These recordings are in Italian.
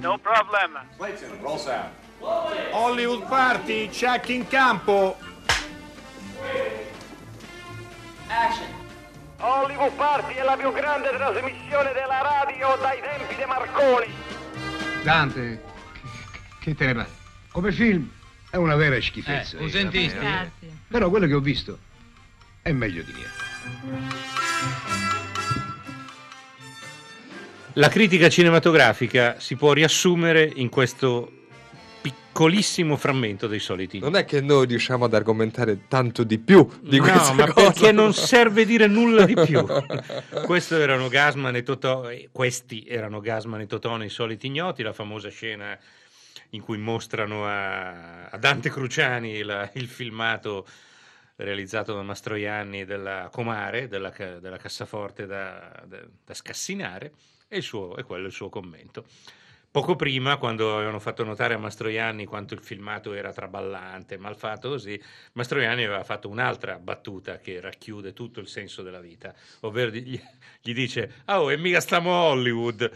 No problem. Clayton, roll sound. Hollywood Party, check in campo. Hollywood Party è la più grande trasmissione della radio dai tempi di Marconi. Dante, che te ne pare? Come film è una vera schifezza. Eh, lo sentiste? Grazie. Però quello che ho visto è meglio di niente. La critica cinematografica si può riassumere in questo piccolissimo frammento dei soliti. Non è che noi riusciamo ad argomentare tanto di più di no, questa ma cosa. perché non serve dire nulla di più. Questo erano Gasman e Totò, questi erano Gasman e Totò nei soliti ignoti, la famosa scena in cui mostrano a, a Dante Cruciani la- il filmato realizzato da Mastroianni della Comare, della, della cassaforte da, da- da scassinare, e, il suo, e quello è il suo commento. Poco prima, quando avevano fatto notare a Mastroianni quanto il filmato era traballante, mal fatto così, Mastroianni aveva fatto un'altra battuta che racchiude tutto il senso della vita, ovvero gli, gli dice, ah, oh, e mica stiamo a Hollywood. Eh e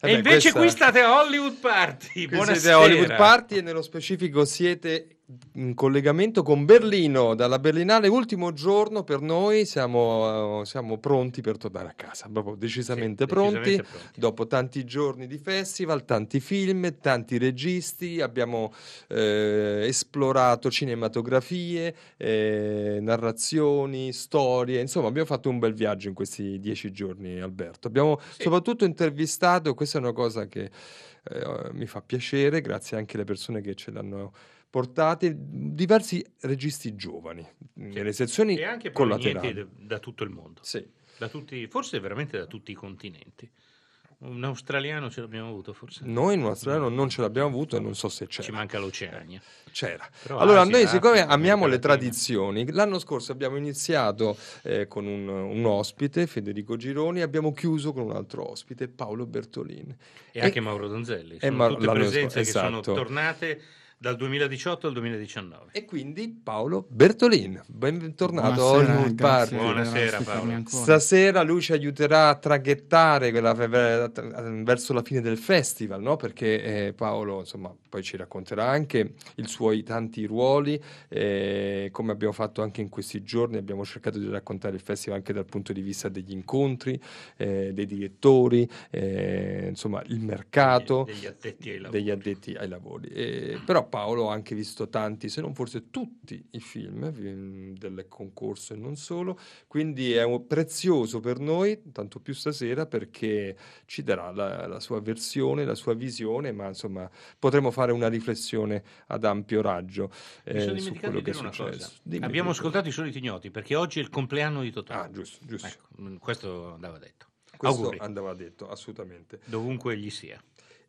beh, invece questa- qui state a Hollywood Party. Buonasera. siete a Hollywood Party e nello specifico siete in collegamento con Berlino. Dalla Berlinale, ultimo giorno per noi, siamo, eh, siamo pronti per tornare a casa. Proprio decisamente, Sì, pronti. decisamente pronti. Dopo tanti giorni di festival, tanti film, tanti registi, abbiamo eh, esplorato cinematografie, eh, narrazioni, storie. Insomma, abbiamo fatto un bel viaggio in questi dieci giorni, Alberto. Abbiamo Sì. soprattutto intervistato, questa è una cosa che eh, mi fa piacere, grazie anche alle persone che ce l'hanno portate, diversi registi giovani, nelle sezioni E anche collaterali. da tutto il mondo, Sì. da tutti, forse veramente da tutti i continenti. Un australiano ce l'abbiamo avuto forse? Noi in australiano non ce l'abbiamo avuto e non so se Ci c'era. manca l'Oceania. C'era. Però Allora, Asia, noi siccome Africa, amiamo le tradizioni, l'anno scorso abbiamo iniziato eh, con un, un ospite, Federico Gironi, e abbiamo chiuso con un altro ospite, Paolo Bertolini. E anche Mauro Donzelli. e Sono Ma- tutte l'anno presenze scorso, che sono esatto. tornate dal 2018 al 2019. E quindi Paolo Bertolini, bentornato a Buonasera, Hollywood grazie Party. Buonasera, Paolo. Stasera lui ci aiuterà a traghettare quella- verso la fine del festival, no? perché eh, Paolo insomma, poi ci racconterà anche i suoi tanti ruoli, eh, come abbiamo fatto anche in questi giorni, abbiamo cercato di raccontare il festival anche dal punto di vista degli incontri, eh, dei direttori, eh, insomma il mercato Degli addetti ai lavori. degli addetti ai lavori. Eh, però Paolo ha anche visto tanti, se non forse tutti i film eh, del concorso e non solo, quindi è prezioso per noi, tanto più stasera, perché ci darà la, la sua versione, la sua visione, ma insomma potremo fare una riflessione ad ampio raggio Mi eh, sono su dimenticato quello di che è successo. Dimmi Abbiamo tutto. ascoltato i soliti ignoti perché oggi è il compleanno di Totò. Ah, giusto, giusto. Ecco, mm, questo andava detto. Questo Auguri, andava detto, assolutamente. dovunque egli sia.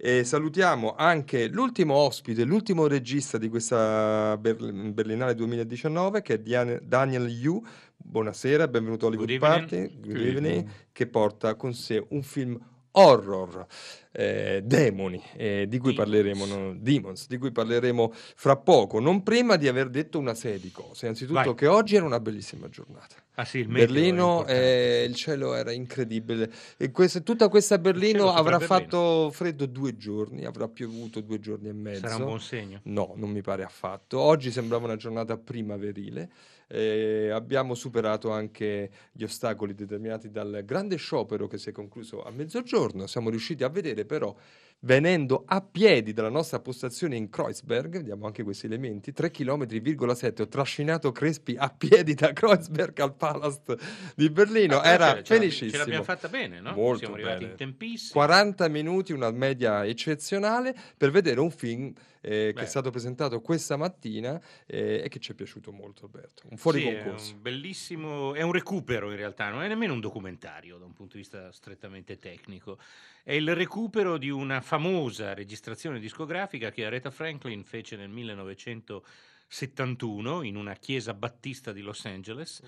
E salutiamo anche l'ultimo ospite, l'ultimo regista di questa Berl- Berlinale 2019 che è Daniel Yu. Buonasera, benvenuto a Hollywood Good evening. Party, Good Good evening, evening. che porta con sé un film horror, eh, demoni, eh, di cui parleremo, no? Demons, di cui parleremo fra poco, non prima di aver detto una serie di cose. Innanzitutto Vai. che oggi era una bellissima giornata. Ah sì, il Berlino, eh, il cielo era incredibile. E questa- tutta questa Berlino avrà Berlino. fatto freddo due giorni, avrà piovuto due giorni e mezzo. Sarà un buon segno. No, non mi pare affatto. Oggi sembrava una giornata primaverile. Eh, abbiamo superato anche gli ostacoli determinati dal grande sciopero che si è concluso a mezzogiorno. Siamo riusciti a vedere però, venendo a piedi dalla nostra postazione in Kreuzberg, vediamo anche questi elementi, 3 km,7. Ho trascinato Crespi a piedi da Kreuzberg al Palast di Berlino. Ah, Era ce- felicissimo. Ce l'abbiamo fatta bene, no? Molto Siamo arrivati bene. in tempissimo. 40 minuti, una media eccezionale per vedere un film eh, che è stato presentato questa mattina eh, e che ci è piaciuto molto, Alberto. Un fuori Sì, concorso. È un bellissimo, è un recupero in realtà, non è nemmeno un documentario da un punto di vista strettamente tecnico. È il recupero di una famosa registrazione discografica che Aretha Franklin fece nel 1971 in una chiesa battista di Los Angeles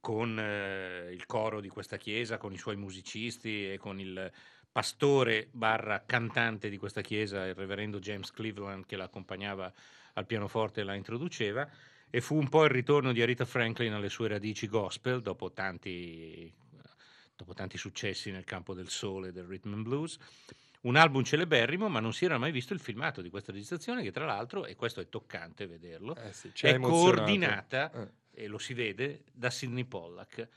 con eh, il coro di questa chiesa, con i suoi musicisti e con il pastore barra cantante di questa chiesa, il reverendo James Cleveland che la accompagnava al pianoforte e la introduceva. E fu un po' il ritorno di Aretha Franklin alle sue radici gospel dopo tanti, dopo tanti successi nel campo del soul e del rhythm and blues. un album celeberrimo, ma non si era mai visto il filmato di questa registrazione, che tra l'altro, e questo è toccante vederlo, Eh sì, è emozionato. coordinata, Eh. e lo si vede, da Sidney Pollack.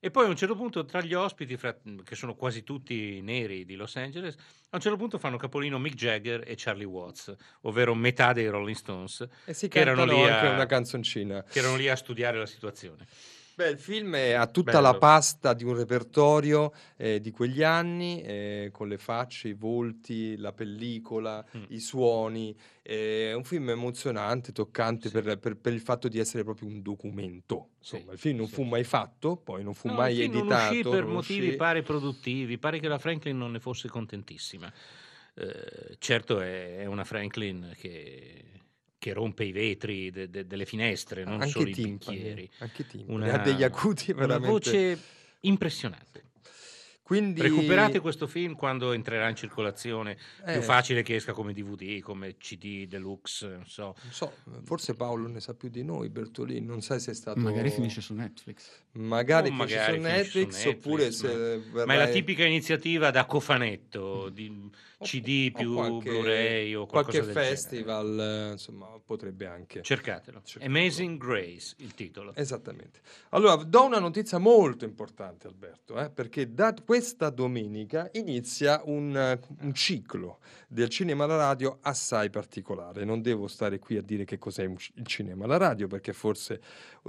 E poi a un certo punto tra gli ospiti, fra- che sono quasi tutti neri di Los Angeles, a un certo punto fanno capolino Mick Jagger e Charlie Watts, ovvero metà dei Rolling Stones, E si che erano lì anche a- una canzoncina. che erano lì a studiare la situazione. Beh, il film ha tutta Bello. la pasta di un repertorio eh, di quegli anni, eh, con le facce, i volti, la pellicola, Mm. i suoni. È un film emozionante, toccante Sì. per, per- per il fatto di essere proprio un documento. Sì, Insomma, il film non sì. fu mai fatto, poi non fu No, mai il film editato. Non uscì per non motivi uscì. pare produttivi, pare che la Franklin non ne fosse contentissima. Eh, certo è, è una Franklin che, che rompe i vetri de- de- delle finestre, non anche solo i i timpani, bicchieri. anche timpani. Una- ha degli acuti Una veramente. voce impressionante. Quindi Recuperate questo film quando entrerà in circolazione, Eh, più facile che esca come DVD, come CD deluxe, non so. Non so, forse Paolo ne sa più di noi, Bertolini, non sai se è stato... Magari finisce su Netflix. Magari finisce magari su finisce su Netflix, oppure Netflix, se Ma è la verrai- tipica iniziativa da cofanetto, di CD più qualche- Blu-ray o qualche del genere. festival, eh, insomma, potrebbe anche. Cercatelo. Cercatelo. Amazing Grace, il titolo. Esattamente. Allora, do una notizia molto importante, Alberto, eh, perché da questa domenica inizia un, un ciclo del cinema alla radio assai particolare. Non devo stare qui a dire che cos'è il cinema alla radio, perché forse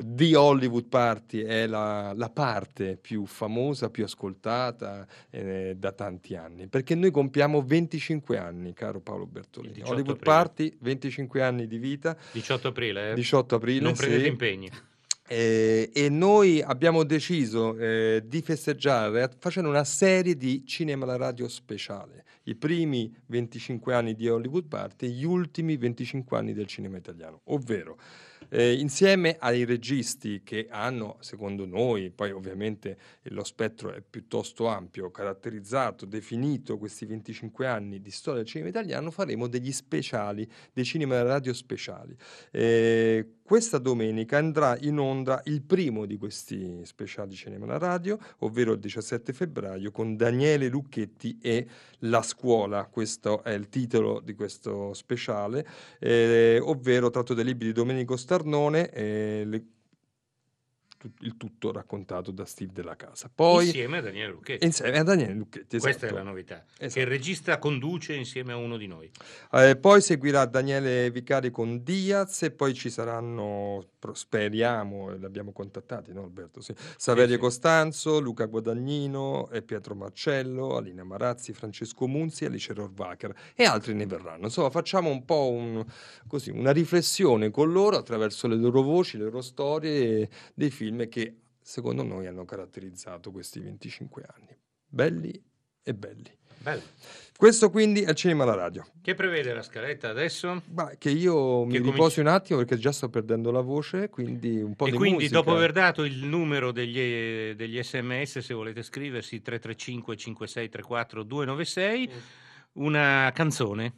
The Hollywood Party è la, la parte più famosa, più ascoltata eh, da tanti anni, perché noi compiamo 25 anni, caro Paolo Bertolini. 18 Hollywood aprile. Party, 25 anni di vita, 18 aprile, eh? 18 aprile. non prendete sì. impegni. Eh, e noi abbiamo deciso eh, di festeggiare facendo una serie di cinema alla radio speciale. I primi 25 anni di Hollywood Party e gli ultimi 25 anni del cinema italiano, ovvero eh, insieme ai registi che hanno, secondo noi, poi ovviamente lo spettro è piuttosto ampio, caratterizzato, definito questi 25 anni di storia del cinema italiano, faremo degli speciali, dei cinema radio speciali. Eh, questa domenica andrà in onda il primo di questi speciali cinema alla radio, ovvero il 17 febbraio, con Daniele Lucchetti e La scuola. Questo è il titolo di questo speciale, eh, ovvero tratto dai libri di Domenico Starnone. eh, le- il tutto raccontato da Steve Della Casa. Poi insieme a Daniele Lucchetti. insieme a Daniele Lucchetti. Questa è esatto. la novità. Che Esatto. il regista conduce insieme a uno di noi. Eh, poi seguirà Daniele Vicari con Diaz e poi ci saranno, speriamo, e li abbiamo contattati, no Alberto? Sì. Saverio sì. Costanzo, Luca Guadagnino, e Pietro Marcello, Alina Marazzi, Francesco Munzi, Alice Rohrwacher e altri ne verranno. Insomma, facciamo un po' un- così, una riflessione con loro attraverso le loro voci, le loro storie dei film che secondo noi hanno caratterizzato questi 25 anni. Belli e belli. Bello. Questo quindi è il cinema alla radio. Che prevede la scaletta adesso? Ma che io mi Che cominci- riposi un attimo perché già sto perdendo la voce, quindi un po' E di quindi musica. dopo aver dato il numero degli, degli sms, se volete scriversi 335 5634 296, una canzone.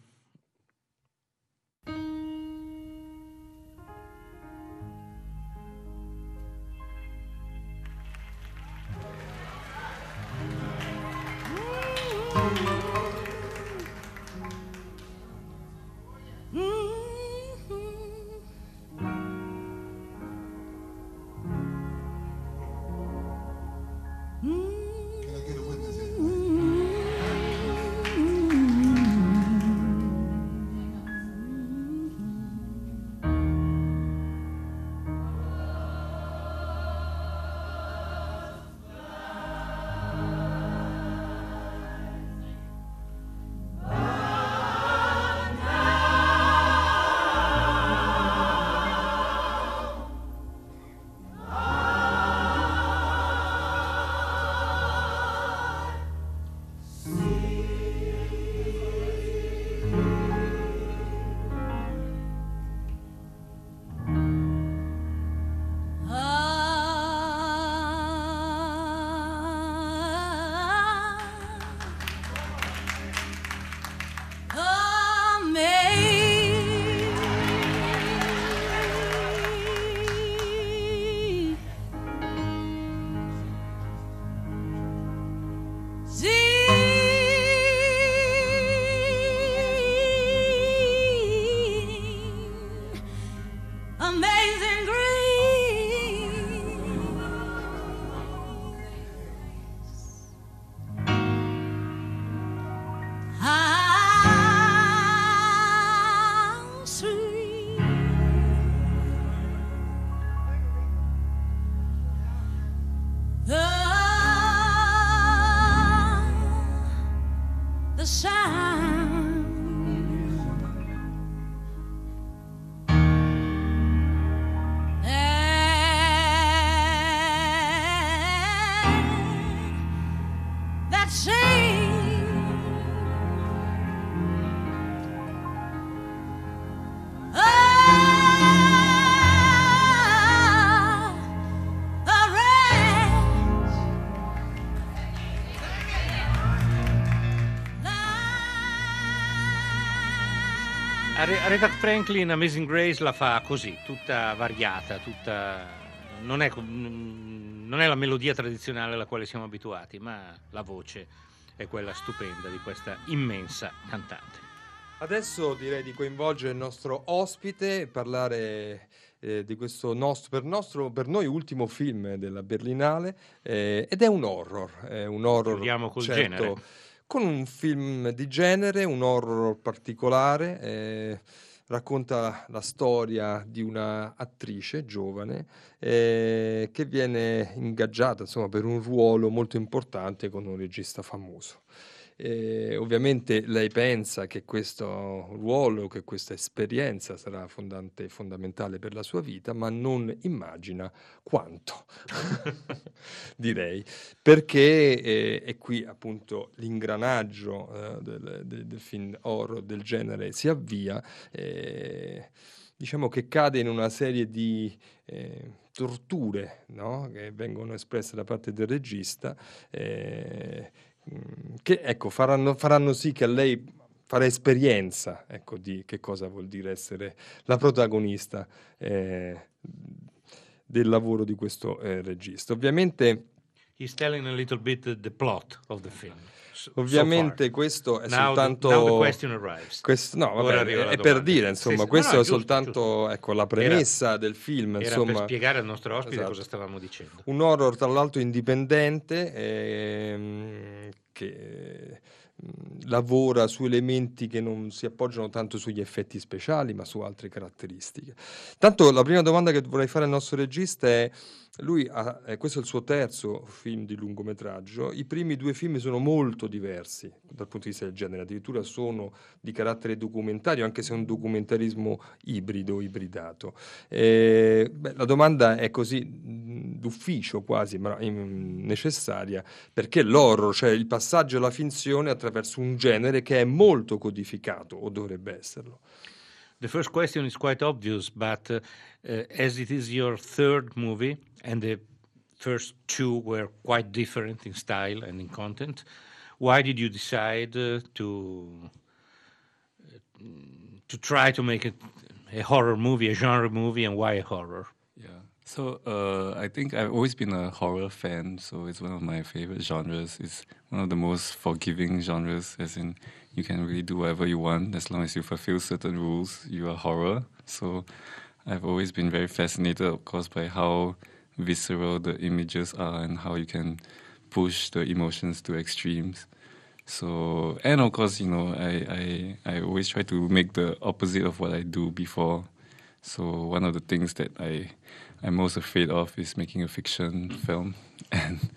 Aretha Franklin Amazing Grace la fa così, tutta variata, tutta... Non, è, non è la melodia tradizionale alla quale siamo abituati, ma la voce è quella stupenda di questa immensa cantante. Adesso direi di coinvolgere il nostro ospite e parlare eh, di questo nostro per, nostro, per, noi ultimo film della Berlinale eh, ed è un horror, è un horror Chiudiamo col certo, genere. Con un film di genere, un horror particolare. Eh, racconta la storia di una attrice giovane eh, che viene ingaggiata insomma, per un ruolo molto importante con un regista famoso. Eh, ovviamente lei pensa che questo ruolo, che questa esperienza sarà fondante, fondamentale per la sua vita, ma non immagina quanto, direi, perché eh, è qui appunto l'ingranaggio eh, del, del, del, film horror del genere si avvia eh, diciamo che cade in una serie di eh, torture no? che vengono espresse da parte del regista eh, che ecco, faranno, faranno sì che lei farà esperienza ecco, di che cosa vuol dire essere la protagonista eh, del lavoro di questo eh, regista. Ovviamente He's telling a little bit the plot of the film. Ovviamente so questo è now soltanto. The, now the. Questo, no, vabbè, è, è per dire, insomma, sì, sì. questo no, no, è, giusto, soltanto giusto. Ecco, la premessa era, del film. Era insomma, per spiegare al nostro ospite esatto. cosa stavamo dicendo. Un horror, tra l'altro, indipendente ehm, che lavora su elementi che non si appoggiano tanto sugli effetti speciali, ma su altre caratteristiche. Tanto la prima domanda che vorrei fare al nostro regista è lui ha, eh, questo è il suo terzo film di lungometraggio. I primi due film sono molto diversi dal punto di vista del genere, addirittura sono di carattere documentario, anche se è un documentarismo ibrido, ibridato. Eh, beh, la domanda è così d'ufficio quasi, ma necessaria, perché l'horror, cioè il passaggio alla finzione attraverso un genere che è molto codificato, o dovrebbe esserlo. The first question is quite obvious, but uh, uh, as it is your third movie, and the first two were quite different in style and in content, why did you decide uh, to uh, to try to make it a horror movie, a genre movie, and why a horror? Yeah. So uh, I think I've always been a horror fan, so it's one of my favorite genres. It's one of the most forgiving genres, as in you can really do whatever you want as long as you fulfill certain rules. You are horror. So I've always been very fascinated, of course, by how visceral the images are and how you can push the emotions to extremes. So and of course, you know, I, I I always try to make the opposite of what I do before. So one of the things that I I'm most afraid of is making a fiction film, and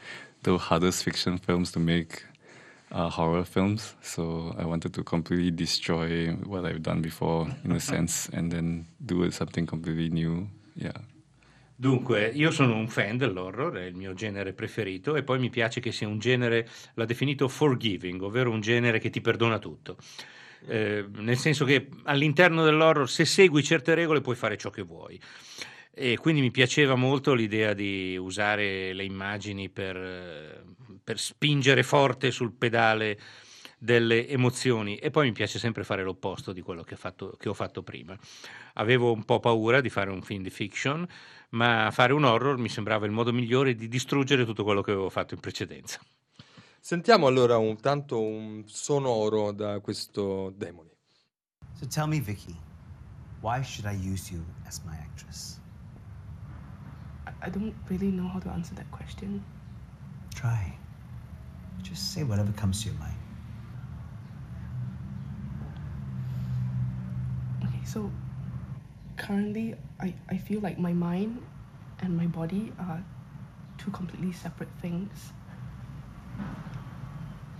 the hardest fiction films to make uh, horror films. So I wanted to completely destroy what I've done before, in a sense, and then do something completely new. Yeah. Dunque, io sono un fan dell'horror, è il mio genere preferito e poi mi piace che sia un genere, l'ha definito forgiving, ovvero un genere che ti perdona tutto. Eh, nel senso che all'interno dell'horror, se segui certe regole, puoi fare ciò che vuoi. E quindi mi piaceva molto l'idea di usare le immagini per, per spingere forte sul pedale delle emozioni e poi mi piace sempre fare l'opposto di quello che, fatto, che, ho fatto prima. Avevo un po' paura di fare un film di fiction, ma fare un horror mi sembrava il modo migliore di distruggere tutto quello che avevo fatto in precedenza. Sentiamo allora un, tanto un sonoro da questo Demoni. So tell me Vicky, why should I use you as my actress? I don't really know how to answer that question. Try. Just say whatever comes to your mind. Okay, so currently I, I feel like my mind and my body are two completely separate things.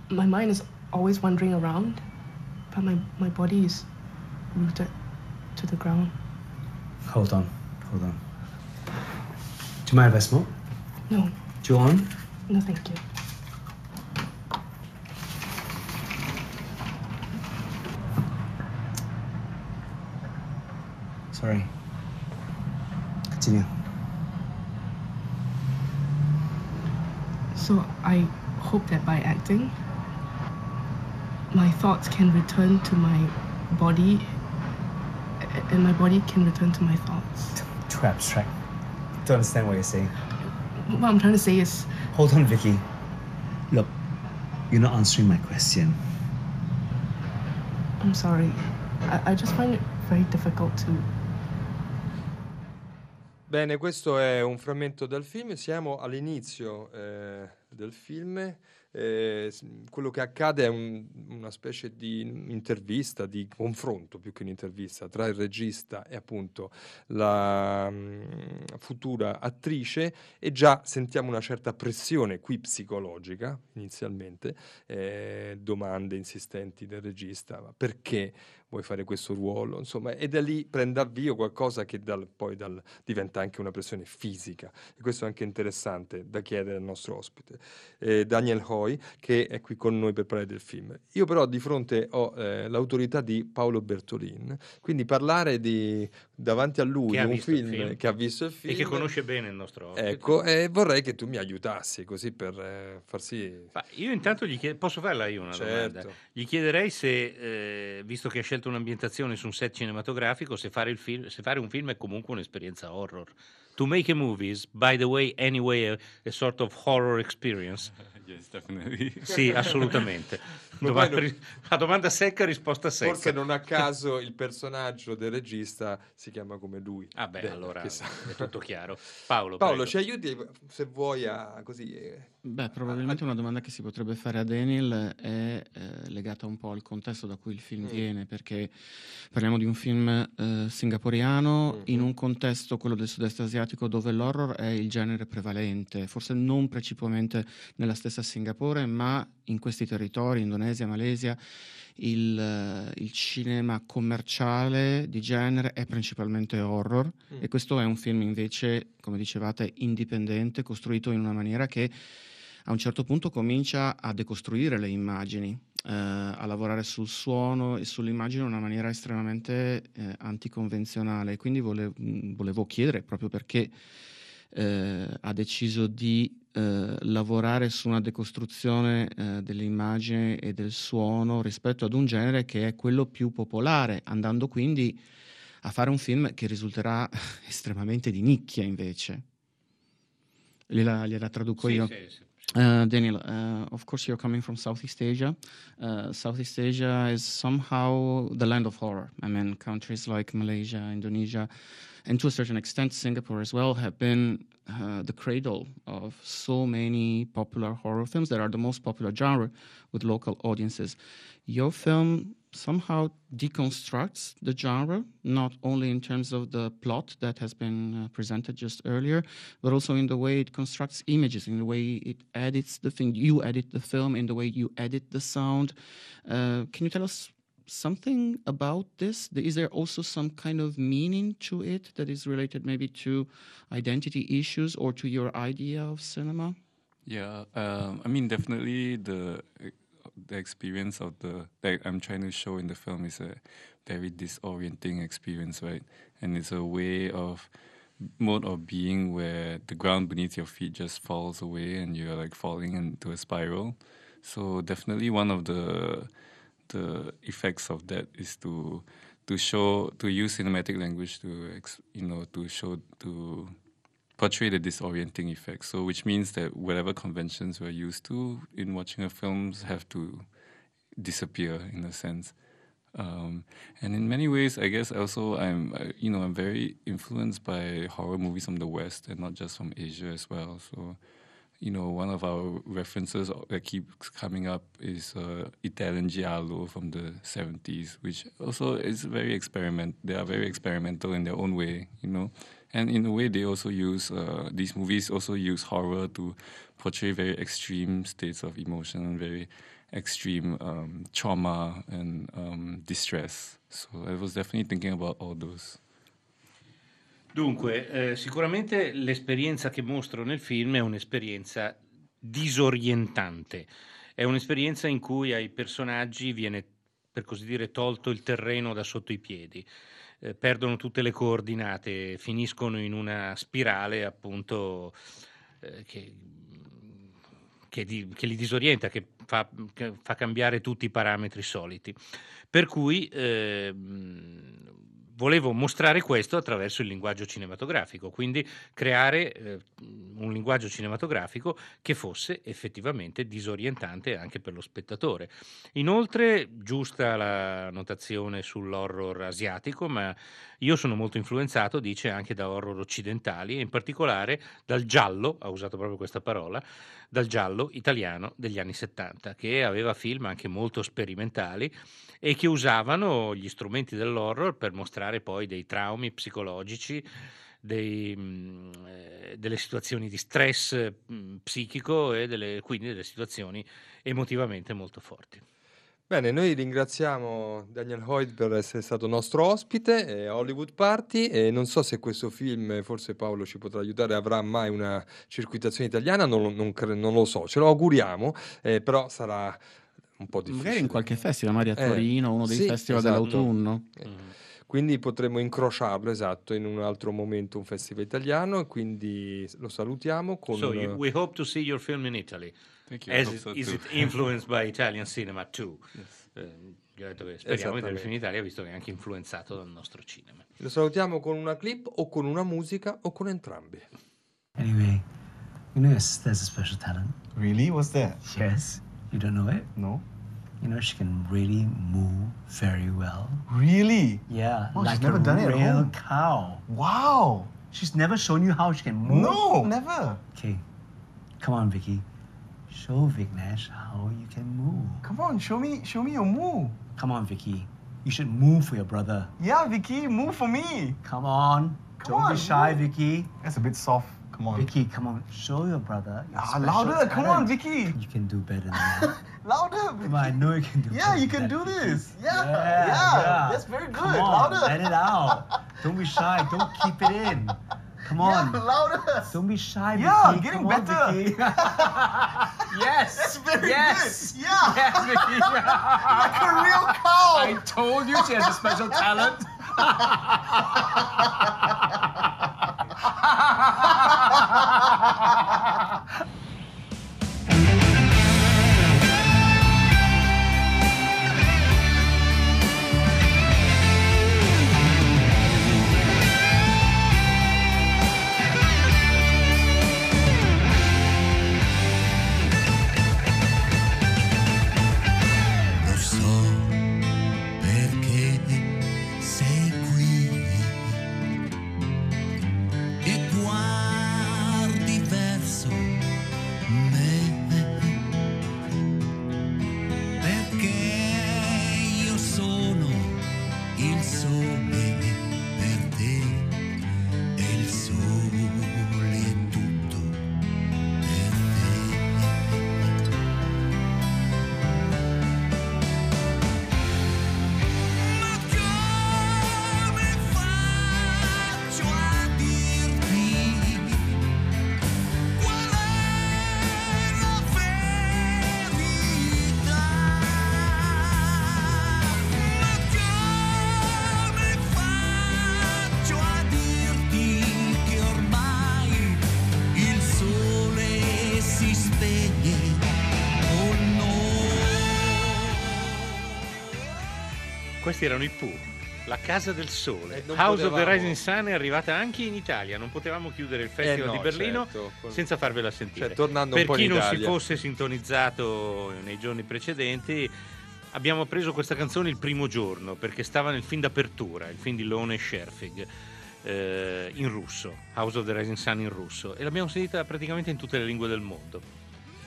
My mind is always wandering around, but my, my body is rooted to the ground. Hold on, hold on. Do you mind if I smoke? No. Do you want? No, thank you. Sorry. Continue. So I hope that by acting, my thoughts can return to my body and my body can return to my thoughts. Too abstract. Don't understand what you're saying. What I'm trying to say is, Hold on, Vicky. Look, you're not answering my question. I'm sorry. I, I just find it very difficult to Bene, questo è un frammento dal film, siamo all'inizio eh, del film, eh, quello che accade è un- una specie di intervista, di confronto più che un'intervista tra il regista e appunto la mm, futura attrice e già sentiamo una certa pressione qui psicologica inizialmente, eh, domande insistenti del regista, ma perché vuoi fare questo ruolo? Insomma, e da lì prende avvio qualcosa che dal- poi dal- diventa anche una pressione fisica e questo è anche interessante da chiedere al nostro ospite, eh, Daniel Hoy, che è qui con noi per parlare del film. Io però di fronte ho eh, l'autorità di Paolo Bertolin, quindi parlare di, davanti a lui di un film, film. che ha visto il film E che conosce bene il nostro ospite. Ecco, e vorrei che tu mi aiutassi così per eh, far sì. Ma io intanto gli chied- posso farla io una Certo. domanda? Gli chiederei se, eh, visto che ha scelto un'ambientazione su un set cinematografico, se fare, il film, se fare un film è comunque un'esperienza horror. To make a movie is, by the way, anyway, a, a sort of horror experience. Sì, assolutamente. Ma Domanda- poi non- a domanda secca, risposta secca. Forse non a caso il personaggio del regista si chiama come lui. Ah beh, Beh, allora chissà. è tutto chiaro. Paolo, Paolo, prego. ci aiuti se vuoi a così. eh, Beh, probabilmente una domanda che si potrebbe fare a Daniel è eh, legata un po' al contesto da cui il film Mm. viene, perché parliamo di un film eh, singaporiano Mhm. in un contesto, quello del sud-est asiatico, dove l'horror è il genere prevalente, forse non principalmente nella stessa Singapore, ma in questi territori, Indonesia, Malesia, il, eh, il cinema commerciale di genere è principalmente horror Mm. e questo è un film invece, come dicevate, indipendente, costruito in una maniera che a un certo punto comincia a decostruire le immagini, eh, a lavorare sul suono e sull'immagine in una maniera estremamente eh, anticonvenzionale. Quindi vole- mh, volevo chiedere, proprio perché eh, ha deciso di eh, lavorare su una decostruzione eh, dell'immagine e del suono rispetto ad un genere che è quello più popolare, andando quindi a fare un film che risulterà estremamente di nicchia invece. Gliela, gliela traduco Sì, io. sì, sì. Uh, Daniel, uh, of course, you're coming from Southeast Asia. Uh, Southeast Asia is somehow the land of horror. I mean, countries like Malaysia, Indonesia, and to a certain extent, Singapore as well, have been uh, the cradle of so many popular horror films that are the most popular genre with local audiences. Your film somehow deconstructs the genre, not only in terms of the plot that has been uh, presented just earlier, but also in the way it constructs images, in the way it edits the thing. You edit the film, in the way you edit the sound. Uh, can you tell us something about this? Is there also some kind of meaning to it that is related maybe to identity issues or to your idea of cinema? Yeah, um, I mean, definitely the the experience of the that I'm trying to show in the film is a very disorienting experience, right? And it's a way of mode of being where the ground beneath your feet just falls away and you're like falling into a spiral. So definitely one of the the effects of that is to to show to use cinematic language to you know to show to portray the disorienting effect. So, which means that whatever conventions we're used to in watching a film have to disappear in a sense. Um, and in many ways, I guess also I'm, uh, you know, I'm very influenced by horror movies from the West and not just from Asia as well. So, you know, one of our references that keeps coming up is uh, Italian giallo from the 70s, which also is very experiment. They are very experimental in their own way, you know. And in a way, they also use uh, these movies also use horror to portray very extreme states of emotion, very extreme um, trauma and um, distress. So I was definitely thinking about all those. Dunque, eh, sicuramente l'esperienza che mostro nel film è un'esperienza disorientante, è un'esperienza in cui ai personaggi viene, per così dire, tolto il terreno da sotto i piedi, eh, perdono tutte le coordinate, finiscono in una spirale appunto eh, che, che, di- che li disorienta, che fa, che fa cambiare tutti i parametri soliti. Per cui ehm, volevo mostrare questo attraverso il linguaggio cinematografico, quindi creare eh, un linguaggio cinematografico che fosse effettivamente disorientante anche per lo spettatore. Inoltre, giusta la notazione sull'horror asiatico, ma io sono molto influenzato, dice, anche da horror occidentali e in particolare dal giallo, ha usato proprio questa parola, dal giallo italiano degli anni 70, che aveva film anche molto sperimentali e che usavano gli strumenti dell'horror per mostrare poi dei traumi psicologici, dei, mh, eh, delle situazioni di stress mh, psichico e delle, quindi delle situazioni emotivamente molto forti. Bene, noi ringraziamo Daniel Hoyt per essere stato nostro ospite eh, a Hollywood Party e non so se questo film, forse Paolo ci potrà aiutare, avrà mai una circuitazione italiana, non, lo- non cre- non lo so, ce lo auguriamo, eh, però sarà un po' difficile. Magari in qualche festival, magari a Eh, Torino, uno dei sì, festival esatto. dell'autunno. Eh, Quindi potremo incrociarlo, esatto, in un altro momento, un festival italiano e quindi lo salutiamo con... So you, we hope to see your film in Italy. Thank you. As it- so is too. it influenced by Italian cinema too? Yes. Che speriamo di vedere il Esattamente. film in Italia, visto che è anche influenzato dal nostro cinema. Lo salutiamo con una clip o con una musica o con entrambi. Anyway, you know there's there's a special talent. Really? What's that? Yes. You don't know it? No. You know she can really moo very well. Really? Yeah, Oh, she's never a done it at real home. cow. Wow. She's never shown you how she can moo. No, never. Okay, come on, Vicky. Show Vignesh how you can moo. Come on, show me, show me your move. Come on, Vicky. You should move for your brother. Yeah, Vicky, move for me. Come on. Come Don't on, be shy, move. Vicky. That's a bit soft. Come on. Vicky, come on. Show your brother. Your Ah, louder. Come on. Vicky. You can do better than that. Louder. Come on, I know you can do Yeah, you can do this. Yeah, Yeah, yeah. yeah. That's very good. Come on, Louder. let it out. Don't be shy. Don't keep it in. Come on. Yeah, louder. Don't be shy, Yeah, Vicky. getting Come on, better. Vicky. yes. That's very yes. good. Yeah. Yes, Vicky. Like a real cow. I told you she has a special talent. 哈哈哈哈哈哈哈哈哈哈哈哈哈 Questi erano i Pooh. La Casa del Sole, House of the potevamo- Rising Sun è arrivata anche in Italia, non potevamo chiudere il Festival Eh no, di Berlino certo, senza farvela sentire. Cioè, per chi non si fosse sintonizzato nei giorni precedenti, abbiamo preso questa canzone il primo giorno perché stava nel film d'apertura, il film di Lone Scherfig. eh, in russo, House of the Rising Sun in russo, e l'abbiamo sentita praticamente in tutte le lingue del mondo,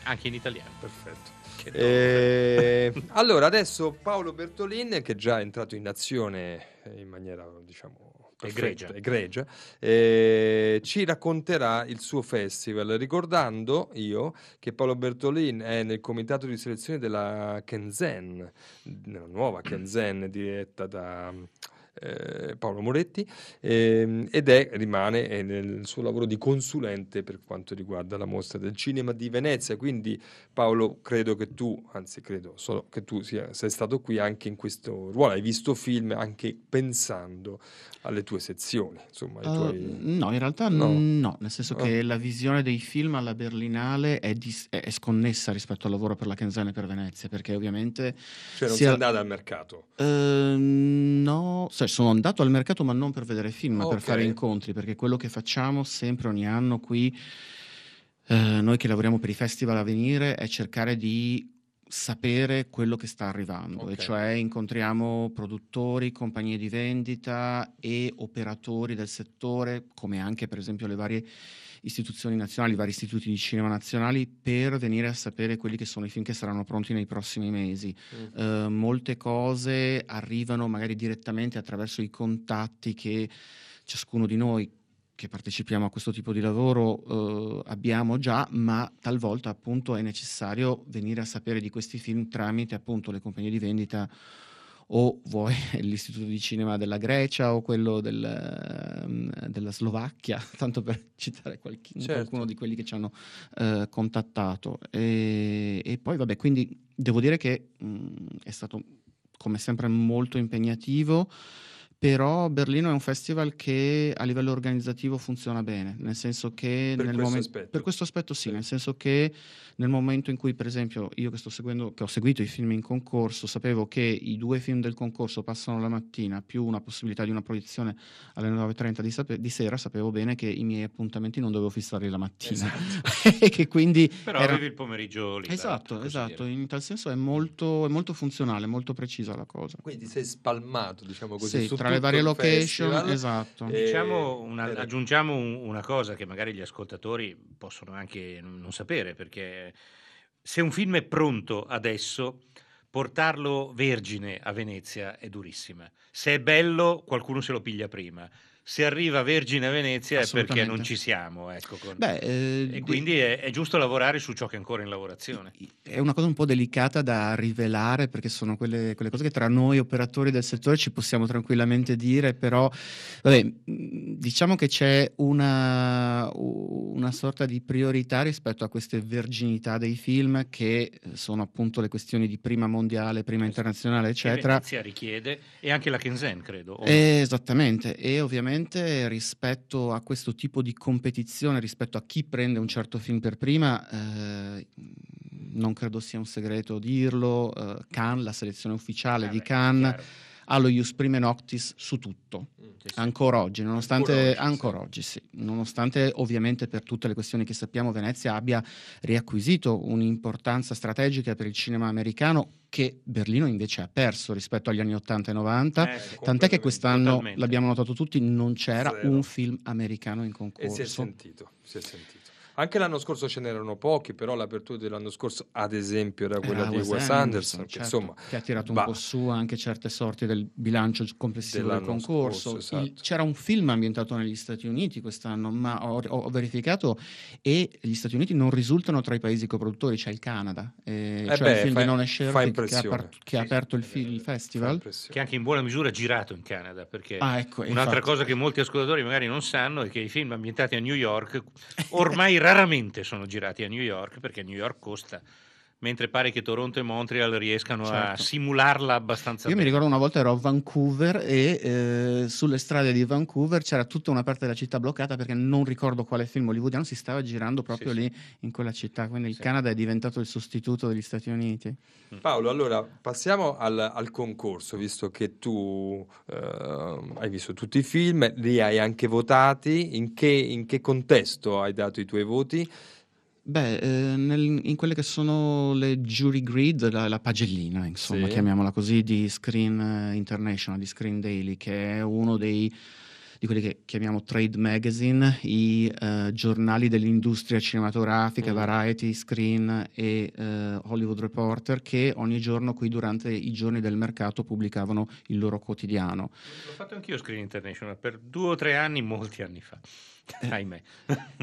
anche in italiano. Perfetto. Che Eh, allora, adesso Paolo Bertolin, che è già entrato in azione eh, in maniera, diciamo, Egregia. egregia, eh, ci racconterà il suo festival, ricordando io che Paolo Bertolin è nel comitato di selezione della Kenzen, nella nuova Kenzen diretta da... eh, Paolo Moretti ehm, ed è, rimane eh, nel suo lavoro di consulente per quanto riguarda la mostra del cinema di Venezia quindi Paolo credo che tu anzi credo solo che tu sia, sei stato qui anche in questo ruolo hai visto film anche pensando alle tue sezioni insomma Uh, tuoi... no, in realtà No. no, nel senso Ah. che la visione dei film alla Berlinale è, dis- è- sconnessa rispetto al lavoro per la Kenzane e per Venezia, perché ovviamente cioè non sia- sei andata al mercato Ehm, no, cioè, sono andato al mercato ma non per vedere film, ma per Ok. fare incontri, perché quello che facciamo sempre ogni anno qui, eh, noi che lavoriamo per i festival a venire, è cercare di sapere quello che sta arrivando, e Ok. cioè incontriamo produttori, compagnie di vendita e operatori del settore, come anche per esempio le varie istituzioni nazionali, vari istituti di cinema nazionali, per venire a sapere quelli che sono i film che saranno pronti nei prossimi mesi. Mm. Eh, molte cose arrivano magari direttamente attraverso i contatti che ciascuno di noi che partecipiamo a questo tipo di lavoro eh, abbiamo già, ma talvolta appunto è necessario venire a sapere di questi film tramite appunto le compagnie di vendita o vuoi l'istituto di cinema della Grecia o quello del, ehm, della Slovacchia, tanto per citare qualchi- Certo. qualcuno di quelli che ci hanno eh, contattato. E, e poi vabbè, quindi devo dire che mh, è stato come sempre molto impegnativo. Però Berlino è un festival che a livello organizzativo funziona bene, nel senso che Per nel questo momen- aspetto. per questo aspetto sì, nel senso che nel momento in cui, per esempio, io che sto seguendo, che ho seguito i film in concorso, sapevo che i due film del concorso passano la mattina, più una possibilità di una proiezione alle 9.30 di, sape- di sera, sapevo bene che i miei appuntamenti non dovevo fissarli la mattina. e che quindi Però era- avevi il pomeriggio libero. Esatto, esatto, dire. in tal senso è molto, è molto funzionale, molto precisa la cosa. Quindi sei spalmato, diciamo così, Sì, su tra le varie location, festival. esatto. E- Diciamo una- aggiungiamo un- una cosa che magari gli ascoltatori possono anche non non sapere, perché se un film è pronto adesso, portarlo vergine a Venezia è durissima. Se è bello, qualcuno se lo piglia prima. Se arriva vergine a Venezia è perché non ci siamo. Ecco, con- Beh, eh, e di- quindi è, è giusto lavorare su ciò che è ancora in lavorazione. È una cosa un po' delicata da rivelare perché sono quelle, quelle cose che tra noi operatori del settore ci possiamo tranquillamente dire, però vabbè, diciamo che c'è una, una sorta di priorità rispetto a queste verginità dei film che sono appunto le questioni di prima mondiale, prima internazionale, Che eccetera. Venezia richiede e anche la Kenzen, credo. Eh, Esattamente, e ovviamente rispetto a questo tipo di competizione, rispetto a chi prende un certo film per prima, eh, non credo sia un segreto dirlo, eh, Cannes, la selezione ufficiale Eh di beh, Cannes. Ha lo Ius Prime Noctis su tutto. Sì. Ancora oggi, nonostante, Ancora oggi, sì. nonostante ovviamente per tutte le questioni che sappiamo Venezia abbia riacquisito un'importanza strategica per il cinema americano che Berlino invece ha perso rispetto agli anni 80 e 90, Eh, tant'è che quest'anno, Totalmente. l'abbiamo notato tutti, non c'era Zero. un film americano in E concorso. si è sentito, si è sentito. Anche l'anno scorso ce n'erano pochi, però l'apertura dell'anno scorso, ad esempio, era quella Era di Wes, Wes Anderson, che certo, insomma che ha tirato un po' su anche certe sorti del bilancio complessivo del concorso. scorso, Il- esatto. c'era un film ambientato negli Stati Uniti quest'anno, ma ho, ho verificato e gli Stati Uniti non risultano tra i paesi coproduttori, c'è il Canada, eh, Eh cioè beh, il film fa- di Non fa Sher che, ha, par- che ha Sì, aperto il, è fi- il festival. che anche in buona misura ha girato in Canada, perché Ah, ecco, un'altra infatti. cosa che molti ascoltatori magari non sanno è che i film ambientati a New York ormai raramente sono girati a New York perché New York costa, mentre pare che Toronto e Montreal riescano a Certo. simularla abbastanza Io mi bene. ricordo una volta ero a Vancouver e eh, sulle strade di Vancouver c'era tutta una parte della città bloccata perché non ricordo quale film hollywoodiano si stava girando proprio Sì, lì in quella città, quindi il Sì. Canada è diventato il sostituto degli Stati Uniti. Paolo, allora passiamo al, al concorso, visto che tu ehm, hai visto tutti i film, li hai anche votati, in che, in che contesto hai dato i tuoi voti? Beh, eh, nel- in quelle che sono le jury grid, la, la pagellina, insomma, Sì. chiamiamola così, di Screen eh, International, di Screen Daily, che è uno dei di quelli che chiamiamo trade magazine, i eh, giornali dell'industria cinematografica, Mm. Variety, Screen e eh, Hollywood Reporter, che ogni giorno qui durante i giorni del mercato pubblicavano il loro quotidiano. L'ho fatto anch'io Screen International per due o tre anni, molti anni fa. Ahimè.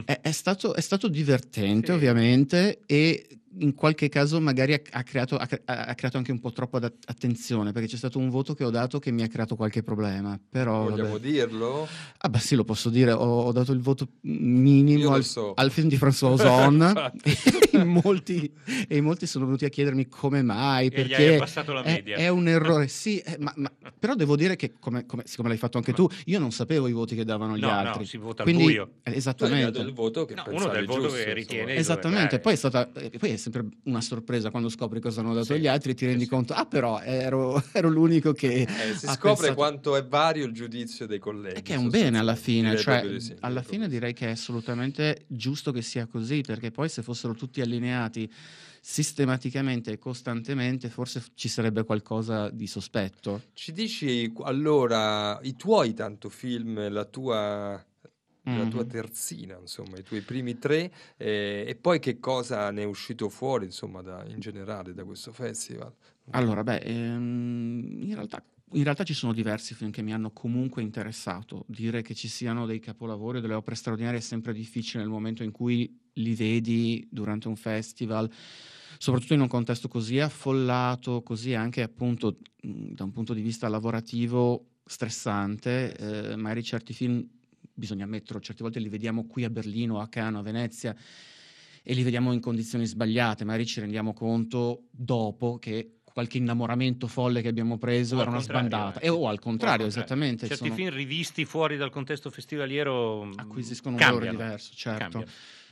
È, è stato, è stato divertente, Sì. ovviamente, e in qualche caso magari ha, ha creato, ha ha creato anche un po' troppa attenzione, perché c'è stato un voto che ho dato che mi ha creato qualche problema. Però, Vogliamo vabbè. dirlo? Ah, beh, sì, lo posso dire. Ho, ho dato il voto minimo al, so. al film di François Ozon. E, in molti, e in molti sono venuti a chiedermi come mai. E gli hai Perché abbassato la è, media. è un errore, sì, eh, ma, ma- però devo dire che, come, come- siccome l'hai fatto anche tu, io non sapevo i voti che davano gli No, no, altri. si vota al Quindi, buio. eh, Tu hai esattamente. dato il voto che No, uno il voto giusto, che ritiene- Esattamente, poi è stata, eh, poi è sempre una sorpresa quando scopri cosa hanno dato Sì, gli altri e ti rendi sì. conto, ah però ero, ero l'unico che... Eh, si ha scopre pensato- quanto è vario il giudizio dei colleghi. e che è un bene alla fine, cioè sì, alla fine direi che è assolutamente giusto che sia così, perché poi se fossero tutti allineati sistematicamente e costantemente, forse ci sarebbe qualcosa di sospetto. Ci dici allora i tuoi tanto film, la tua, la tua Mhm. terzina, insomma, i tuoi primi tre, eh, e poi che cosa ne è uscito fuori, insomma, da- in generale da questo festival? Allora, beh, ehm, in realtà, in realtà ci sono diversi film che mi hanno comunque interessato. Dire che ci siano dei capolavori o delle opere straordinarie è sempre difficile nel momento in cui li vedi durante un festival, soprattutto in un contesto così affollato, così anche appunto da un punto di vista lavorativo stressante. eh, magari certi film, bisogna ammetterlo, certe volte li vediamo qui a Berlino, a Cannes, a Venezia e li vediamo in condizioni sbagliate, magari ci rendiamo conto dopo che qualche innamoramento folle che abbiamo preso O era una sbandata. eh. E, o al contrario, O al contrario. esattamente. Certi sono- film rivisti fuori dal contesto festivaliero mm, acquisiscono un cambiano, valore diverso, certo. cambiano.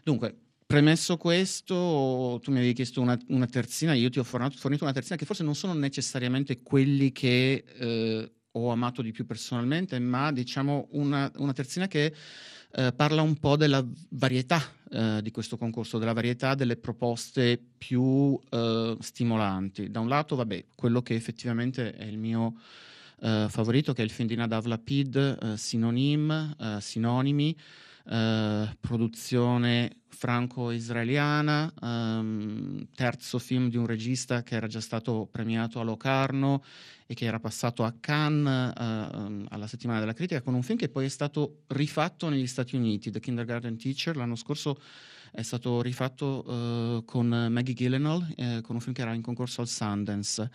Dunque, premesso questo, tu mi avevi chiesto una, una terzina, io ti ho fornato- fornito una terzina che forse non sono necessariamente quelli che eh, ho amato di più personalmente, ma diciamo una, una terzina che eh, parla un po' della varietà eh, di questo concorso, della varietà delle proposte più eh, stimolanti. Da un lato, vabbè, quello che effettivamente è il mio eh, favorito, che è il film di Nadav Lapid, eh, Sinonim, eh, Sinonimi, produzione franco-israeliana, ehm, terzo film di un regista che era già stato premiato a Locarno e che era passato a Cannes ehm, alla settimana della critica con un film che poi è stato rifatto negli Stati Uniti, The Kindergarten Teacher, l'anno scorso è stato rifatto eh, con Maggie Gyllenhaal, eh, con un film che era in concorso al Sundance.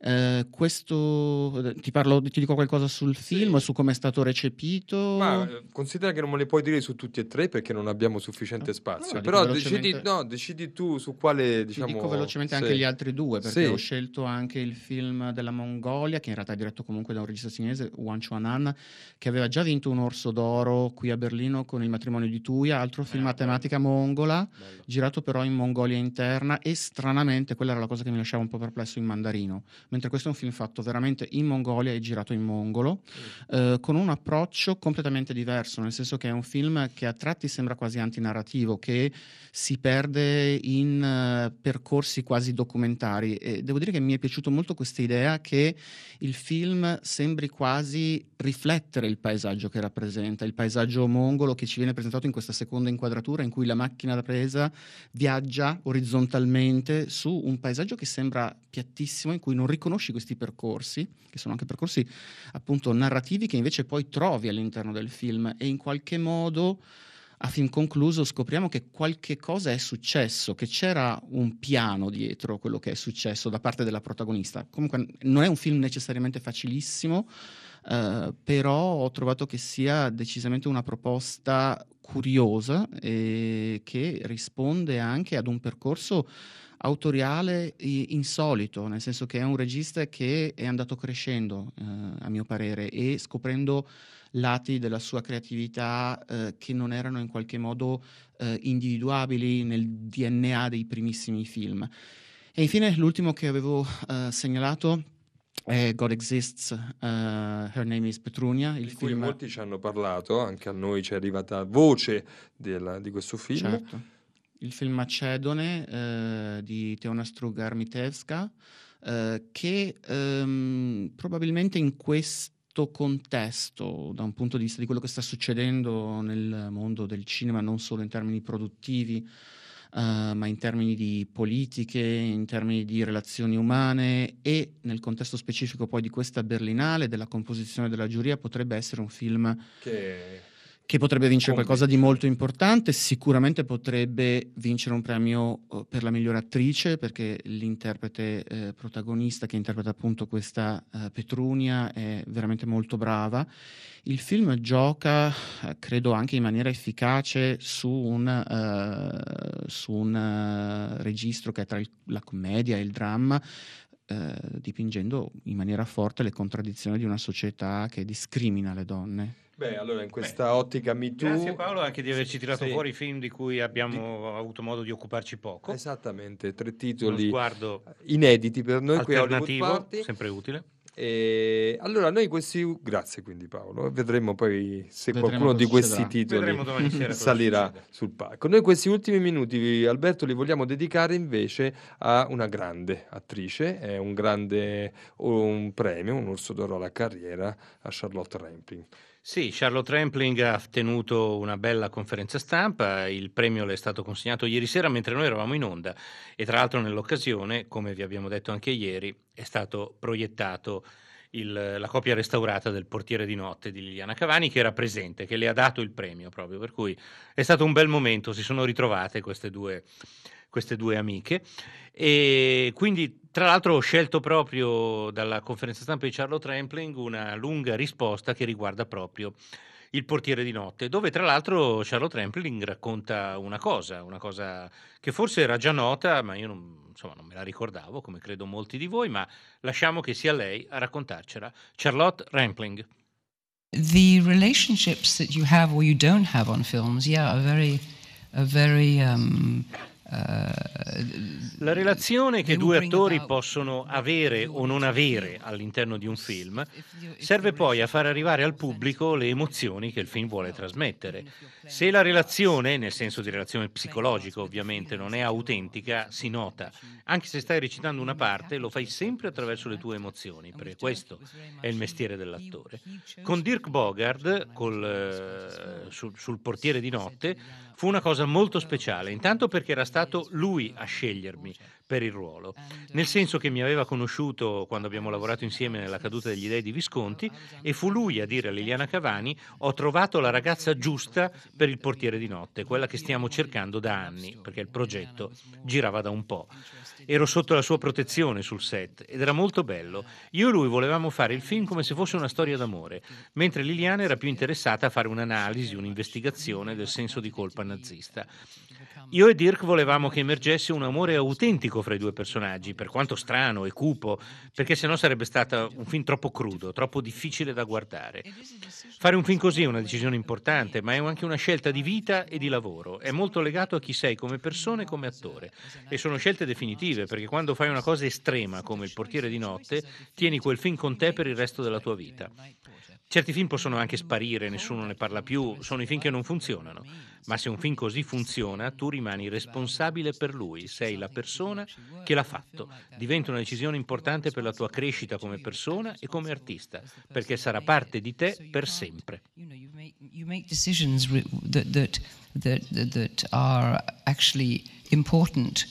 Eh, questo ti parlo, ti dico qualcosa sul film, su come è stato recepito. Ma eh, considera che non me le puoi dire su tutti e tre perché non abbiamo sufficiente spazio. allora, Però decidi, no, decidi tu su quale Ti diciamo. dico velocemente sì. anche gli altri due, perché Sì. ho scelto anche il film della Mongolia, che in realtà è diretto comunque da un regista cinese, Wan Chuanan, che aveva già vinto un Orso d'Oro qui a Berlino con Il matrimonio di Tuya, altro film a tematica mongola, girato però in Mongolia interna e stranamente, quella era la cosa che mi lasciava un po' perplesso in mandarino, mentre questo è un film fatto veramente in Mongolia e girato in mongolo, eh, con un approccio completamente diverso, nel senso che è un film che a tratti sembra quasi antinarrativo, che si perde in eh, percorsi quasi documentari. E devo dire che mi è piaciuto molto questa idea che il film sembri quasi riflettere il paesaggio che rappresenta, il paesaggio mongolo che ci viene presentato in questa seconda inquadratura in cui la macchina da presa viaggia orizzontalmente su un paesaggio che sembra piattissimo, in cui non riconosci questi percorsi, che sono anche percorsi appunto narrativi che invece poi trovi all'interno del film e in qualche modo a film concluso scopriamo che qualche cosa è successo, che c'era un piano dietro quello che è successo da parte della protagonista. Comunque non è un film necessariamente facilissimo, eh, però ho trovato che sia decisamente una proposta curiosa e che risponde anche ad un percorso autoriale insolito, nel senso che è un regista che è andato crescendo, eh, a mio parere, e scoprendo lati della sua creatività eh, che non erano in qualche modo eh, individuabili nel DNA dei primissimi film. E infine l'ultimo che avevo eh, segnalato è God Exists, eh, Her Name is Petrunia, il Di cui film... molti ci hanno parlato, anche a noi ci è arrivata voce della- di questo film. Certo. Il film macedone eh, di Teona Struga Armitevska, eh, che ehm, probabilmente in questo contesto, da un punto di vista di quello che sta succedendo nel mondo del cinema, non solo in termini produttivi, eh, ma in termini di politiche, in termini di relazioni umane e nel contesto specifico poi di questa Berlinale, della composizione della giuria, potrebbe essere un film Che che potrebbe vincere qualcosa di molto importante, sicuramente potrebbe vincere un premio eh, per la migliore attrice perché l'interprete eh, protagonista che interpreta appunto questa eh, Petrunia è veramente molto brava. Il film gioca, eh, credo anche in maniera efficace, su un, eh, su un registro che è tra il- la commedia e il dramma, eh, dipingendo in maniera forte le contraddizioni di una società che discrimina le donne. Beh, allora in questa ottica Me Too... Grazie Paolo anche di averci tirato Sì. fuori film di cui abbiamo avuto modo di occuparci poco. Esattamente, tre titoli inediti per noi qui a Hollywood Party. sempre utile. E allora noi questi grazie quindi Paolo. Vedremo poi se Vedremo qualcuno di questi titoli salirà sul palco. Noi questi ultimi minuti Alberto li vogliamo dedicare invece a una grande attrice. È un grande un premio un orso d'oro alla carriera a Charlotte Rampling Sì, Charlotte Rampling ha tenuto una bella conferenza stampa, il premio le è stato consegnato ieri sera mentre noi eravamo in onda e tra l'altro nell'occasione, come vi abbiamo detto anche ieri, è stato proiettato il- la copia restaurata del Portiere di notte di Liliana Cavani che era presente, che le ha dato il premio proprio, per cui è stato un bel momento, si sono ritrovate queste due, queste due amiche e quindi tra l'altro ho scelto proprio dalla conferenza stampa di Charlotte Rampling una lunga risposta che riguarda proprio il portiere di notte, dove tra l'altro Charlotte Rampling racconta una cosa, una cosa che forse era già nota, ma io non, insomma, non me la ricordavo, come credo molti di voi, ma lasciamo che sia lei a raccontarcela. Charlotte Rampling. the relationships that you have or you don't have on films, yeah, are very, are very. Um, La relazione che due attori possono avere o non avere all'interno di un film serve poi a far arrivare al pubblico le emozioni che il film vuole trasmettere. Se la relazione, nel senso di relazione psicologica ovviamente, non è autentica, si nota. Anche se stai recitando una parte, lo fai sempre attraverso le tue emozioni, perché questo è il mestiere dell'attore. Con Dirk Bogard, col, eh, sul, sul portiere di notte, fu una cosa molto speciale, intanto perché era stato lui a scegliermi per il ruolo, nel senso che mi aveva conosciuto quando abbiamo lavorato insieme nella caduta degli dei di Visconti e fu lui a dire a Liliana Cavani ho trovato la ragazza giusta per il portiere di notte, quella che stiamo cercando da anni, perché il progetto girava da un po'. Ero sotto la sua protezione sul set ed era molto bello. Io e lui volevamo fare il film come se fosse una storia d'amore, mentre Liliana era più interessata a fare un'analisi, un'investigazione del senso di colpa nazista. Io e Dirk volevamo che emergesse un amore autentico fra i due personaggi, per quanto strano e cupo, perché sennò sarebbe stato un film troppo crudo, troppo difficile da guardare. Fare un film così è una decisione importante, ma è anche una scelta di vita e di lavoro. È molto legato a chi sei come persona e come attore. E sono scelte definitive, perché quando fai una cosa estrema come Il portiere di notte, tieni quel film con te per il resto della tua vita. Certi film possono anche sparire, nessuno ne parla più, sono i film che non funzionano. Ma se un film così funziona, tu rimani responsabile per lui, sei la persona che l'ha fatto. Diventa una decisione importante per la tua crescita come persona e come artista, perché sarà parte di te per sempre. you make decisions that, that, that, that, are actually important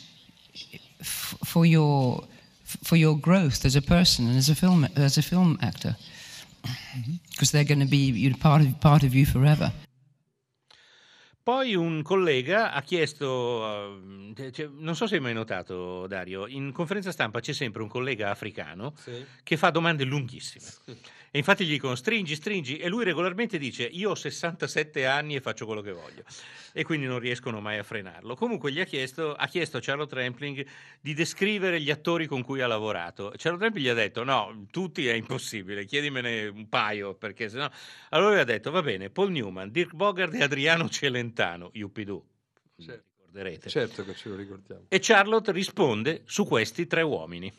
for your, for your growth as a person and as a film, as a film actor. Because they're going to be you know, part, of, part of you forever. Poi un collega ha chiesto, cioè, non so se hai mai notato Dario, in conferenza stampa c'è sempre un collega africano che fa domande lunghissime. E infatti gli dicono stringi, stringi, e lui regolarmente dice io ho 67 anni e faccio quello che voglio. E quindi non riescono mai a frenarlo. Comunque gli ha chiesto, ha chiesto a Charlotte Rampling di descrivere gli attori con cui ha lavorato. Charlotte Rampling gli ha detto no, tutti è impossibile, chiedimene un paio, perché sennò... Allora lui ha detto va bene, Paul Newman, Dirk Bogard e Adriano Celentano, Yuppidoo, ricorderete. certo che ce lo ricordiamo E Charlotte risponde su questi tre uomini.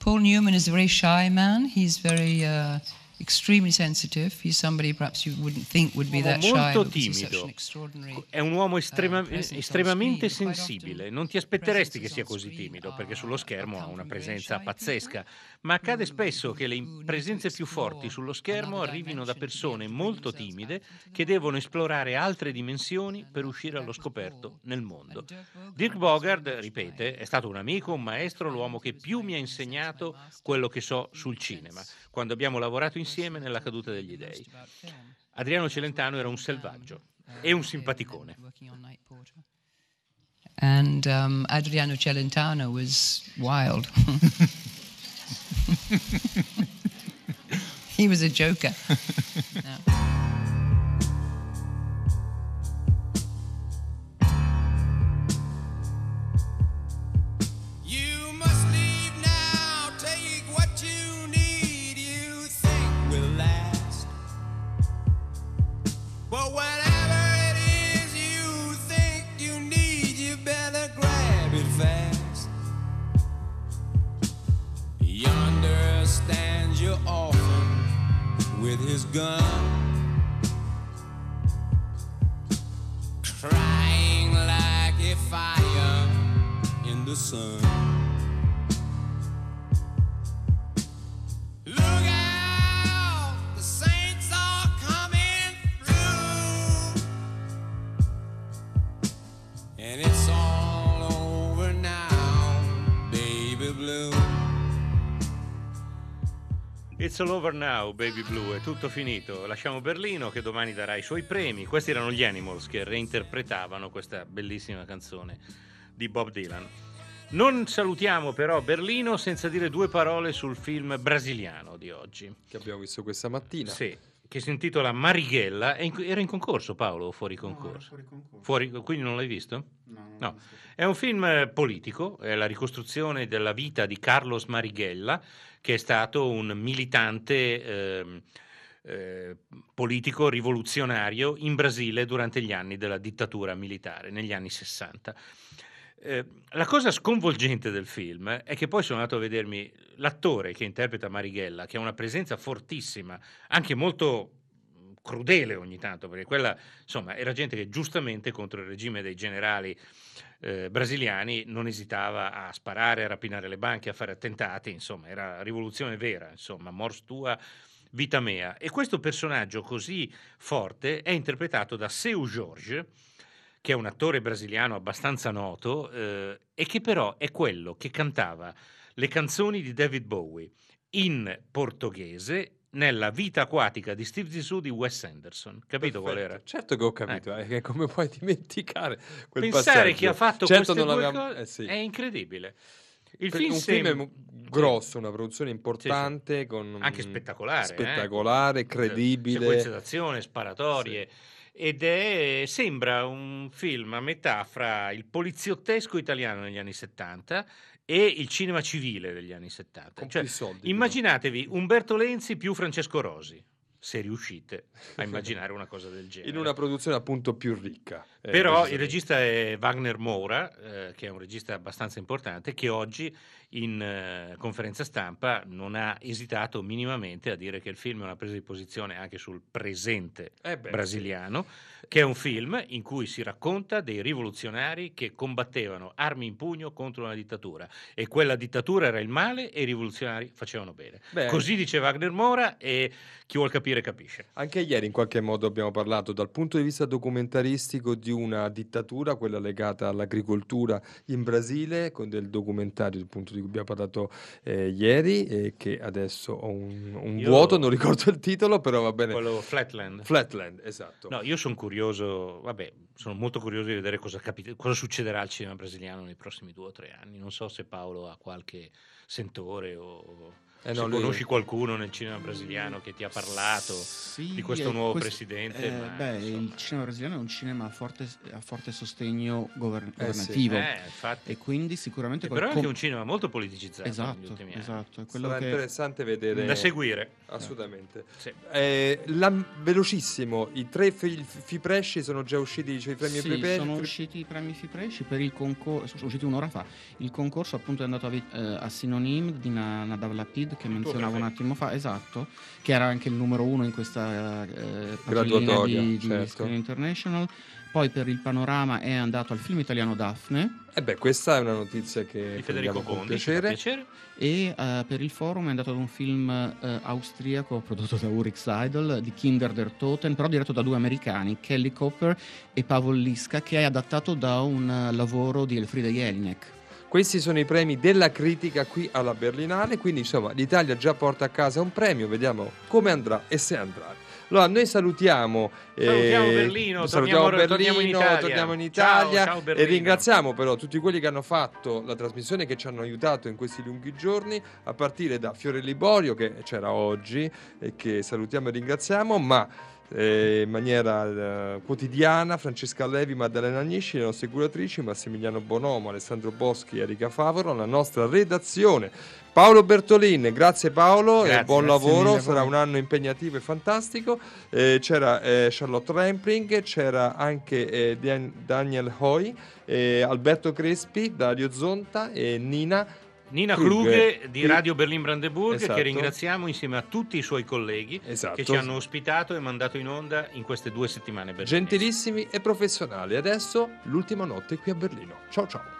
Paul Newman is a very shy man. He's very uh, extremely sensitive. He's somebody perhaps you wouldn't think would be that shy. molto timido. È un uomo estrema- presence on estremamente sensibile. Non ti aspetteresti che sia così timido, perché sullo schermo ha una presenza pazzesca. Ma accade spesso che le presenze più forti sullo schermo arrivino da persone molto timide che devono esplorare altre dimensioni per uscire allo scoperto nel mondo. Dirk Bogard, ripete, è stato un amico, un maestro, l'uomo che più mi ha insegnato quello che so sul cinema, quando abbiamo lavorato insieme nella caduta degli dei. Adriano Celentano era un selvaggio e un simpaticone. And um, Adriano Celentano was wild. he was a joker. It's all over now, Baby Blue, è tutto finito. Lasciamo Berlino che domani darà i suoi premi. Questi erano gli Animals che reinterpretavano questa bellissima canzone di Bob Dylan. Non salutiamo però Berlino senza dire due parole sul film brasiliano di oggi. Che abbiamo visto questa mattina. Sì, che si intitola Marighella. In- Era in concorso Paolo o fuori concorso? Fuori, quindi non l'hai visto? No. È un film eh, politico, è la ricostruzione della vita di Carlos Marighella, che è stato un militante ehm, eh, politico rivoluzionario in Brasile durante gli anni della dittatura militare, negli anni 60. Eh, la cosa sconvolgente del film è che poi sono andato a vedermi l'attore che interpreta Marighella, che ha una presenza fortissima, anche molto crudele ogni tanto, perché quella insomma era gente che giustamente contro il regime dei generali eh, brasiliani non esitava a sparare, a rapinare le banche, a fare attentati, insomma era rivoluzione vera, insomma, mors tua, vita mea. E questo personaggio così forte è interpretato da Seu Jorge, che è un attore brasiliano abbastanza noto eh, e che però è quello che cantava le canzoni di David Bowie in portoghese nella vita acquatica di Steve Zissou di Wes Anderson. Capito qual Perfetto. era? Certo che ho capito, eh, che come puoi dimenticare quel Pensare passaggio? chi ha fatto certo queste due l'avevamo- cose eh sì. è incredibile. Il film un sem- film grosso, una produzione importante, con Anche mm, spettacolare, eh? spettacolare, credibile. sequenze d'azione, sparatorie. Ed è, sembra un film a metà fra il poliziottesco italiano negli anni 70 e il cinema civile degli anni 70. Cioè, soldi, immaginatevi Umberto Lenzi più Francesco Rosi, se riuscite a immaginare una cosa del genere. in una produzione appunto più ricca. Eh, Però il regista è Wagner Moura, eh, che è un regista abbastanza importante, che oggi in eh, conferenza stampa non ha esitato minimamente a dire che il film è una presa di posizione anche sul presente Eh beh, brasiliano, che è un film in cui si racconta dei rivoluzionari che combattevano armi in pugno contro una dittatura e quella dittatura era il male e i rivoluzionari facevano bene. Beh, Così dice Wagner Moura e chi vuol capire capisce. Anche ieri in qualche modo abbiamo parlato dal punto di vista documentaristico di una dittatura, quella legata all'agricoltura in Brasile, con del documentario appunto di cui abbiamo parlato eh, ieri e che adesso ho un, un Io- vuoto, non ricordo il titolo, però va bene. Quello Flatland. Flatland, esatto. No, io sono curioso, vabbè, sono molto curioso di vedere cosa, capite- cosa succederà al cinema brasiliano nei prossimi due o tre anni. Non so se Paolo ha qualche sentore o Eh se no, lui- conosci qualcuno nel cinema brasiliano che ti ha parlato di questo eh, nuovo questo- presidente. eh, ma, beh, insomma. il cinema brasiliano è un cinema a forte, a forte sostegno govern- Eh sì. governativo Eh, infatti. e quindi sicuramente E però è qual- anche un cinema molto politicizzato negli Esatto, esatto, è quello Sarà che interessante vedere. Da seguire. Assolutamente. Sì. Eh, la- velocissimo, i tre fi- Fipresci sono già usciti, cioè i premi Sì, Fipresci- sono usciti i premi Fipresci per il concorso, sono usciti un'ora fa. Il concorso appunto è andato a, vi- eh, a Synonym di Na- Nadav Lapid che menzionavo un attimo fa, esatto, che era anche il numero uno in questa eh, pagina Graduatoria, di, di certo. Screen International. Poi per il panorama è andato al film italiano Daphne Eh beh, questa è una notizia che Di Federico Bondi, piacere. piacere. e eh, per il forum è andato ad un film eh, austriaco prodotto da Ulrich Seidel di Kinder der Toten, però diretto da due americani, Kelly Copper e Pavel Liska, che è adattato da un eh, lavoro di Elfriede Jelinek. Questi sono i premi della critica qui alla Berlinale, quindi insomma l'Italia già porta a casa un premio, vediamo come andrà e se andrà. Allora, noi salutiamo, eh, Salutiamo Berlino, salutiamo torniamo- Berlino, torniamo in Italia. torniamo in Ciao, Italia ciao e Berlino. ringraziamo però tutti quelli che hanno fatto la trasmissione, che ci hanno aiutato in questi lunghi giorni, a partire da Fiore Liborio che c'era oggi e che salutiamo e ringraziamo, ma eh, in maniera eh, quotidiana Francesca Levi, Maddalena Agnisci, le nostre curatrici, Massimiliano Bonomo, Alessandro Boschi, Erika Favoro, la nostra redazione. Paolo Bertolin, grazie Paolo, Grazie, e buon lavoro, mille sarà un anno impegnativo e fantastico. Eh, c'era eh, Charlotte Rampling, c'era anche eh, Dan- Daniel Hoy, eh, Alberto Crespi, Dario Zonta e Nina Nina Krughe di Radio Berlin Brandeburg, Esatto. che ringraziamo insieme a tutti i suoi colleghi Esatto. che ci hanno ospitato e mandato in onda in queste due settimane berlinesi. Gentilissimi e professionali. Adesso l'ultima notte qui a Berlino. Ciao ciao.